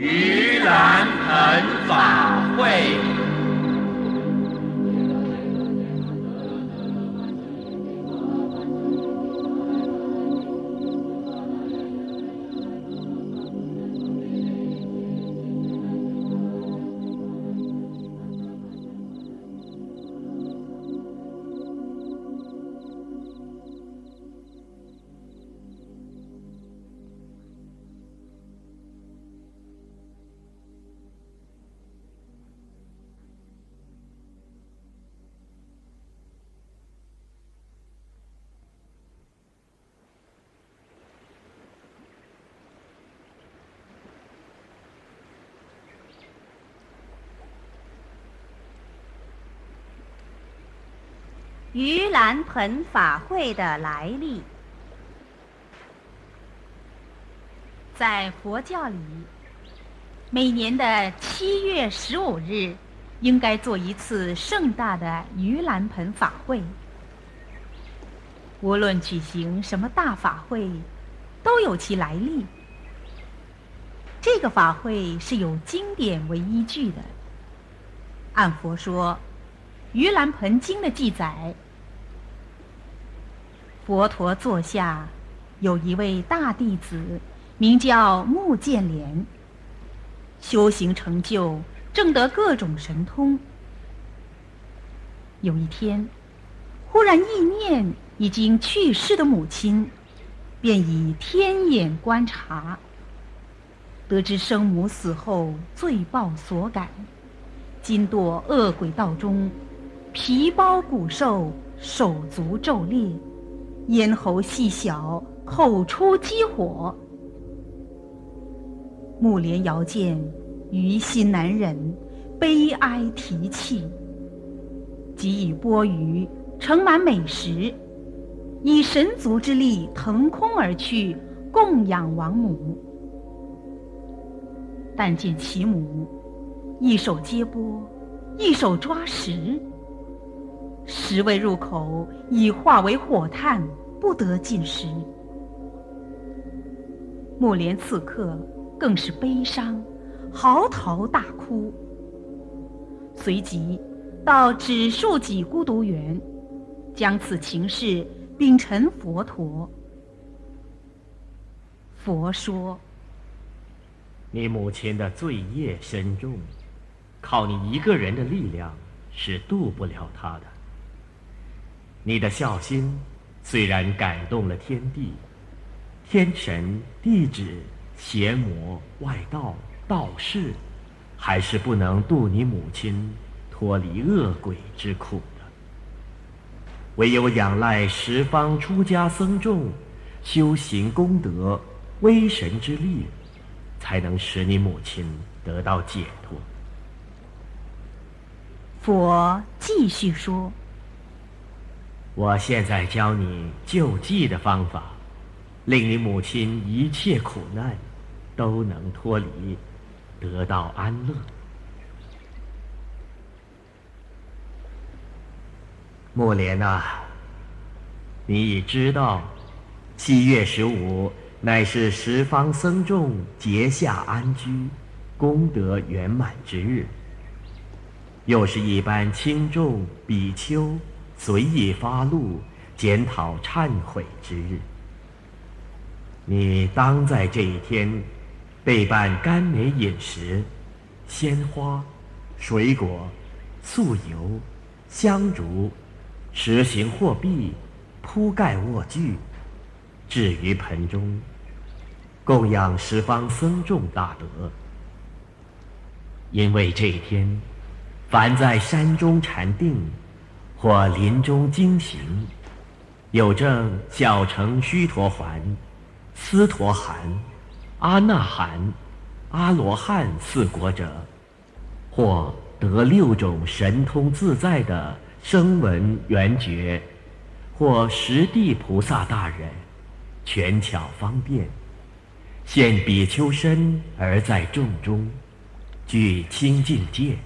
盂兰盆法会。盂兰盆法会的来历，在佛教里，每年的七月十五日，应该做一次盛大的盂兰盆法会。无论举行什么大法会，都有其来历。这个法会是有经典为依据的。按佛说，《盂兰盆经》的记载。佛陀座下有一位大弟子，名叫目犍连。修行成就，证得各种神通。有一天，忽然意念已经去世的母亲，便以天眼观察，得知生母死后罪报所感，今堕恶鬼道中，皮包骨瘦，手足皱裂。咽喉细小，口出激火。木莲遥见，于心难忍，悲哀啼泣。即以钵盂盛满美食，以神足之力腾空而去，供养王母。但见其母，一手接钵，一手抓食。食未入口，已化为火炭，不得进食。木莲此刻更是悲伤，嚎啕大哭。随即到指树几孤独园，将此情事禀陈佛陀。佛说：“你母亲的罪业深重，靠你一个人的力量是渡不了她的。”你的孝心虽然感动了天地、天神、地指、邪魔、外道、道士，还是不能渡你母亲脱离恶鬼之苦的。唯有仰赖十方出家僧众修行功德、威神之力，才能使你母亲得到解脱。佛继续说。我现在教你救济的方法，令你母亲一切苦难都能脱离，得到安乐。木莲呐，你已知道，七月十五乃是十方僧众结下安居、功德圆满之日，又是一般轻重比丘。随意发怒、检讨、忏悔之日，你当在这一天备办甘美饮食、鲜花、水果、素油、香烛、实行货币、铺盖卧具，置于盆中，供养十方僧众大德。因为这一天，凡在山中禅定。或林中经行，有证小乘须陀环、斯陀含、阿那含、阿罗汉四国者，或得六种神通自在的声闻缘觉，或十地菩萨大人，权巧方便，现比丘身而在众中，具清净戒。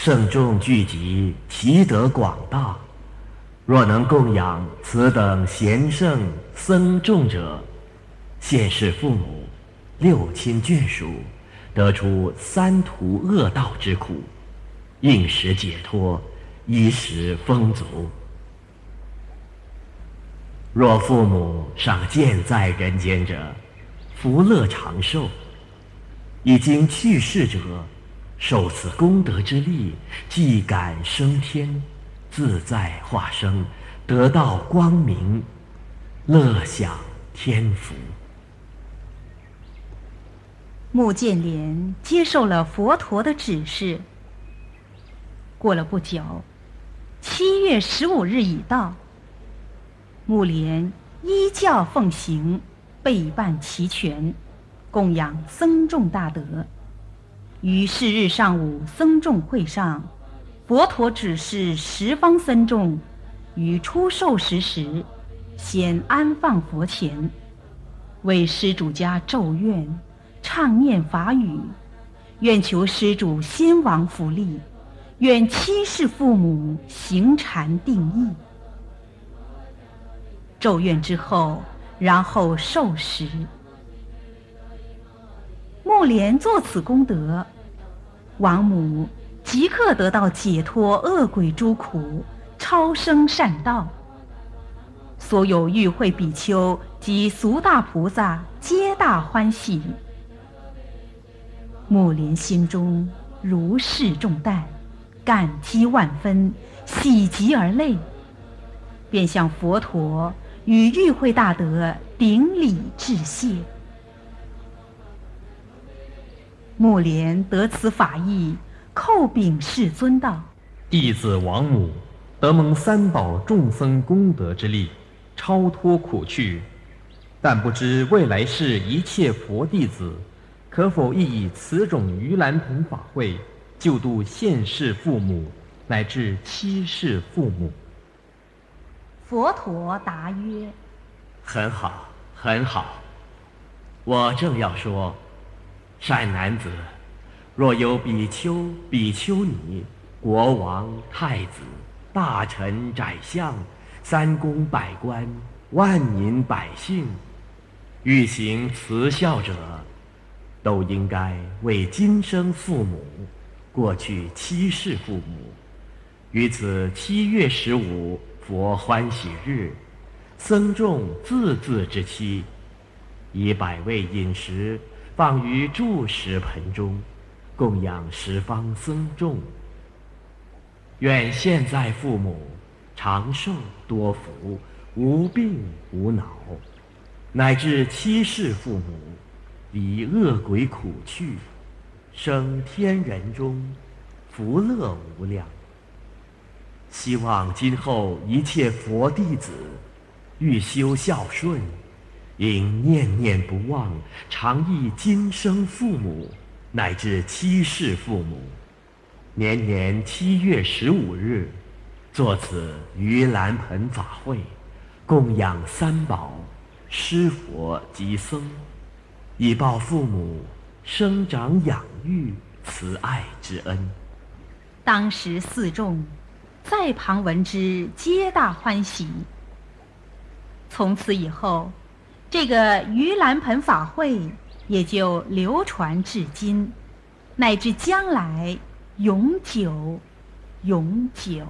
圣众聚集，其德广大。若能供养此等贤圣僧众者，现世父母，六亲眷属，得出三途恶道之苦，应时解脱，衣食丰足。若父母尚健在人间者，福乐长寿；已经去世者，受此功德之力，即感升天，自在化生，得到光明，乐享天福。穆建连接受了佛陀的指示。过了不久，七月十五日已到。木莲依教奉行，备办齐全，供养僧众大德。于是日上午僧众会上，佛陀指示十方僧众，于出受时时，先安放佛前，为施主家咒愿，唱念法语，愿求施主先王福利，愿七世父母行禅定意。咒怨之后，然后受食。木莲作此功德，王母即刻得到解脱恶鬼诸苦，超生善道。所有与会比丘及俗大菩萨皆大欢喜。木莲心中如释重担，感激万分，喜极而泪，便向佛陀。与与会大德顶礼致谢。木莲得此法意，叩禀世尊道：“弟子王母得蒙三宝众僧功德之力，超脱苦趣，但不知未来世一切佛弟子，可否亦以此种盂兰盆法会，救度现世父母乃至七世父母？”佛陀答曰：“很好，很好。我正要说，善男子，若有比丘、比丘尼、国王、太子、大臣、宰相、三公、百官、万民百姓，欲行慈孝者，都应该为今生父母、过去七世父母，于此七月十五。”佛欢喜日，僧众自自之期，以百味饮食放于住食盆中，供养十方僧众。愿现在父母长寿多福，无病无恼，乃至七世父母离恶鬼苦趣，生天人中，福乐无量。希望今后一切佛弟子欲修孝顺，应念念不忘，常忆今生父母乃至七世父母，年年七月十五日，作此盂兰盆法会，供养三宝、施佛及僧，以报父母生长养育慈爱之恩。当时四众。在旁闻之，皆大欢喜。从此以后，这个盂兰盆法会也就流传至今，乃至将来永久、永久。